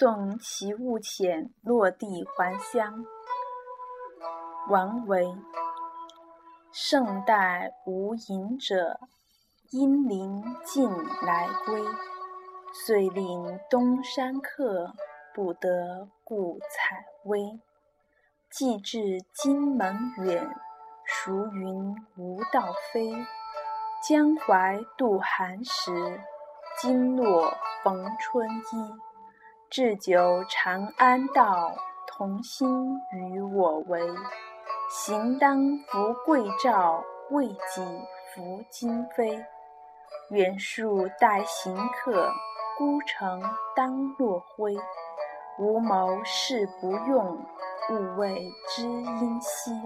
送其物遣落地还乡。王维。圣代无隐者，阴灵尽来归。遂令东山客，不得故采薇。既至荆门远，孰云无道飞？江淮渡寒食，金络逢春衣。置酒长安道，同心与我为。行当扶桂棹，未几拂荆扉。远树待行客，孤城当落晖。无谋事不用，勿谓知音稀。